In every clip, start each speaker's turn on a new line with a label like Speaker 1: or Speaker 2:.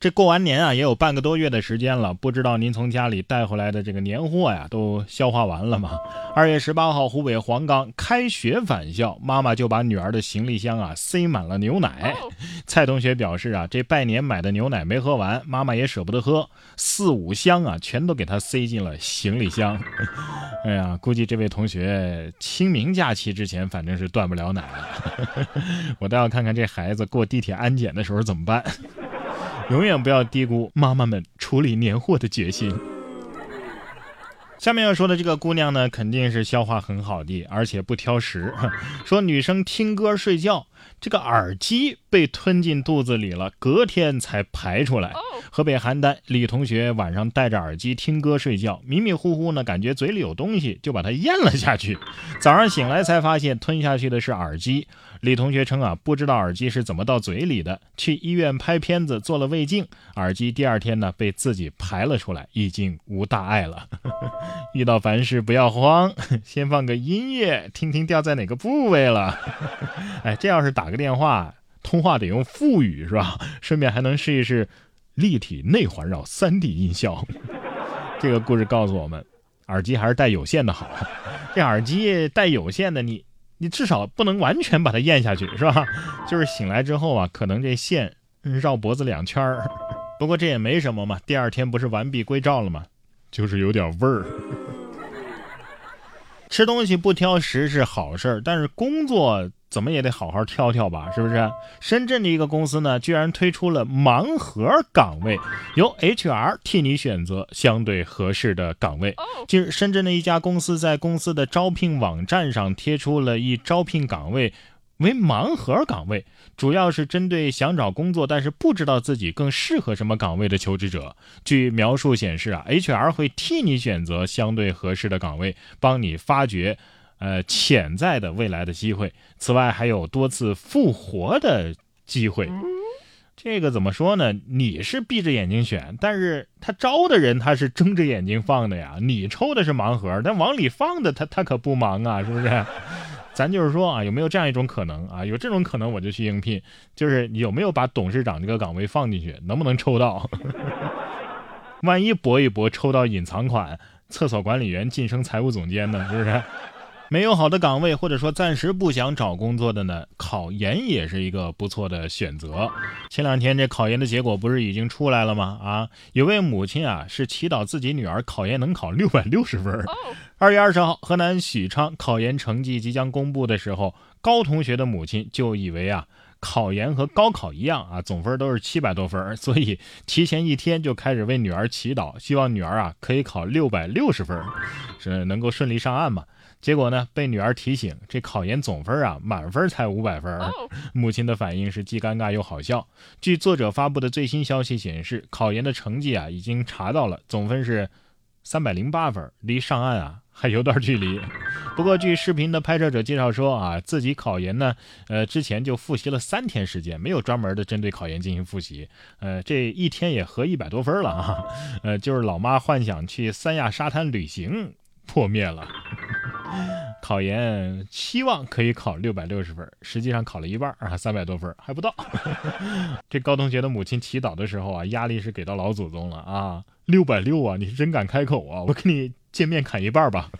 Speaker 1: 这过完年啊，也有半个多月的时间了，不知道您从家里带回来的这个年货呀，都消化完了吗？二月十八号，湖北黄冈开学返校，妈妈就把女儿的行李箱啊塞满了牛奶。蔡同学表示啊，这拜年买的牛奶没喝完，妈妈也舍不得喝，四五箱啊，全都给他塞进了行李箱。哎呀，估计这位同学清明假期之前，反正是断不了奶了。我倒要看看这孩子过地铁安检的时候怎么办。永远不要低估妈妈们处理年货的决心。下面要说的这个姑娘呢，肯定是消化很好的，而且不挑食。说女生听歌睡觉，这个耳机被吞进肚子里了，隔天才排出来。河北邯郸李同学晚上戴着耳机听歌睡觉，迷迷糊糊呢，感觉嘴里有东西，就把它咽了下去。早上醒来才发现吞下去的是耳机。李同学称啊，不知道耳机是怎么到嘴里的，去医院拍片子做了胃镜，耳机第二天呢被自己排了出来，已经无大碍了。遇到凡事不要慌，先放个音乐，听听掉在哪个部位了。哎，这要是打个电话通话得用腹语是吧？顺便还能试一试立体内环绕三 D 音效。这个故事告诉我们，耳机还是带有线的好。这耳机带有线的你。你至少不能完全把它咽下去，是吧？就是醒来之后啊，可能这线绕脖子两圈儿。不过这也没什么嘛，第二天不是完璧归赵了吗？就是有点味儿。吃东西不挑食是好事儿，但是工作。怎么也得好好挑挑吧，是不是？深圳的一个公司呢，居然推出了盲盒岗位，由 HR 替你选择相对合适的岗位。近日，深圳的一家公司在公司的招聘网站上贴出了一招聘岗位为盲盒岗位，主要是针对想找工作但是不知道自己更适合什么岗位的求职者。据描述显示啊，HR 会替你选择相对合适的岗位，帮你发掘。呃，潜在的未来的机会。此外，还有多次复活的机会。这个怎么说呢？你是闭着眼睛选，但是他招的人他是睁着眼睛放的呀。你抽的是盲盒，但往里放的他他可不忙啊，是不是？咱就是说啊，有没有这样一种可能啊？有这种可能我就去应聘。就是有没有把董事长这个岗位放进去，能不能抽到？万一搏一搏抽到隐藏款，厕所管理员晋升财务总监呢？是不是？没有好的岗位，或者说暂时不想找工作的呢，考研也是一个不错的选择。前两天这考研的结果不是已经出来了吗？啊，有位母亲啊是祈祷自己女儿考研能考六百六十分。二月二十号，河南许昌考研成绩即将公布的时候，高同学的母亲就以为啊考研和高考一样啊，总分都是七百多分，所以提前一天就开始为女儿祈祷，希望女儿啊可以考六百六十分，是能够顺利上岸嘛。结果呢？被女儿提醒，这考研总分啊，满分才五百分。母亲的反应是既尴尬又好笑。据作者发布的最新消息显示，考研的成绩啊，已经查到了，总分是三百零八分，离上岸啊还有段距离。不过，据视频的拍摄者介绍说啊，自己考研呢，呃，之前就复习了三天时间，没有专门的针对考研进行复习。呃，这一天也合一百多分了啊。呃，就是老妈幻想去三亚沙滩旅行破灭了。考研期望可以考六百六十分，实际上考了一半啊，三百多分还不到。这高同学的母亲祈祷的时候啊，压力是给到老祖宗了啊，六百六啊，你是真敢开口啊！我跟你见面砍一半吧。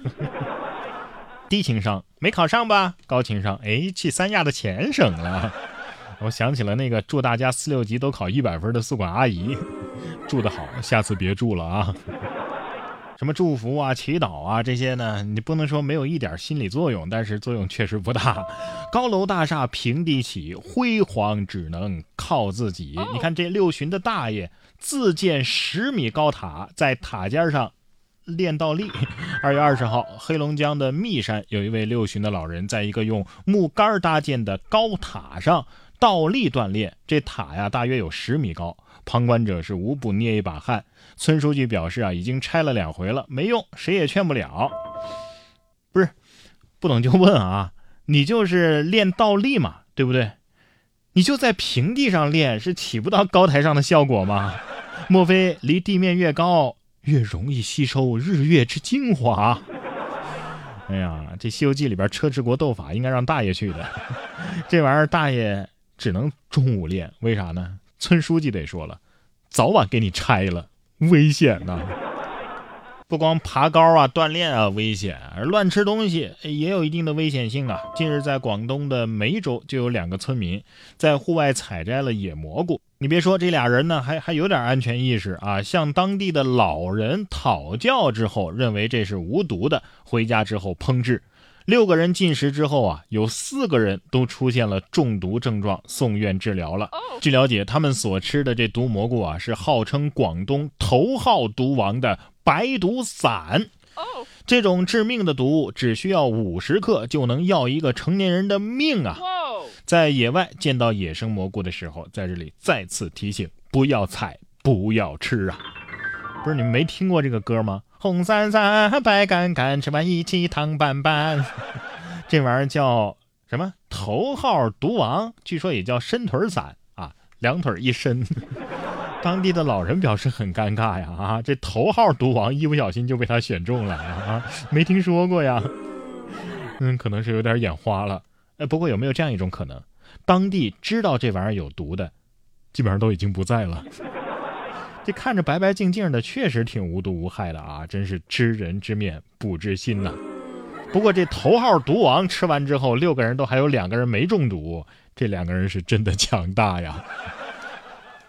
Speaker 1: 低情商没考上吧？高情商哎，去三亚的钱省了。我想起了那个祝大家四六级都考一百分的宿管阿姨，住得好，下次别住了啊。什么祝福啊、祈祷啊这些呢？你不能说没有一点心理作用，但是作用确实不大。高楼大厦平地起，辉煌只能靠自己。你看这六旬的大爷自建十米高塔，在塔尖上练倒立。二月二十号，黑龙江的密山有一位六旬的老人，在一个用木杆搭建的高塔上倒立锻炼。这塔呀，大约有十米高。旁观者是无不捏一把汗。村书记表示啊，已经拆了两回了，没用，谁也劝不了。不是，不懂就问啊，你就是练倒立嘛，对不对？你就在平地上练，是起不到高台上的效果吗？莫非离地面越高，越容易吸收日月之精华？哎呀，这《西游记》里边车迟国斗法应该让大爷去的，这玩意儿大爷只能中午练，为啥呢？村书记得说了，早晚给你拆了，危险呐！不光爬高啊、锻炼啊危险，而乱吃东西也有一定的危险性啊。近日，在广东的梅州就有两个村民在户外采摘了野蘑菇。你别说，这俩人呢还还有点安全意识啊，向当地的老人讨教之后，认为这是无毒的，回家之后烹制。六个人进食之后啊，有四个人都出现了中毒症状，送院治疗了。据了解，他们所吃的这毒蘑菇啊，是号称广东头号毒王的。白毒散，这种致命的毒物只需要五十克就能要一个成年人的命啊！在野外见到野生蘑菇的时候，在这里再次提醒：不要采，不要吃啊！不是你们没听过这个歌吗？红伞伞，白杆杆，吃完一起躺板板。这玩意儿叫什么？头号毒王，据说也叫伸腿伞啊，两腿一伸。当地的老人表示很尴尬呀，啊，这头号毒王一不小心就被他选中了啊，没听说过呀，嗯，可能是有点眼花了，哎，不过有没有这样一种可能，当地知道这玩意儿有毒的，基本上都已经不在了，看着白白净净的，确实挺无毒无害的啊，真是知人知面不知心呐。不过这头号毒王吃完之后，六个人都还有两个人没中毒，这两个人是真的强大呀。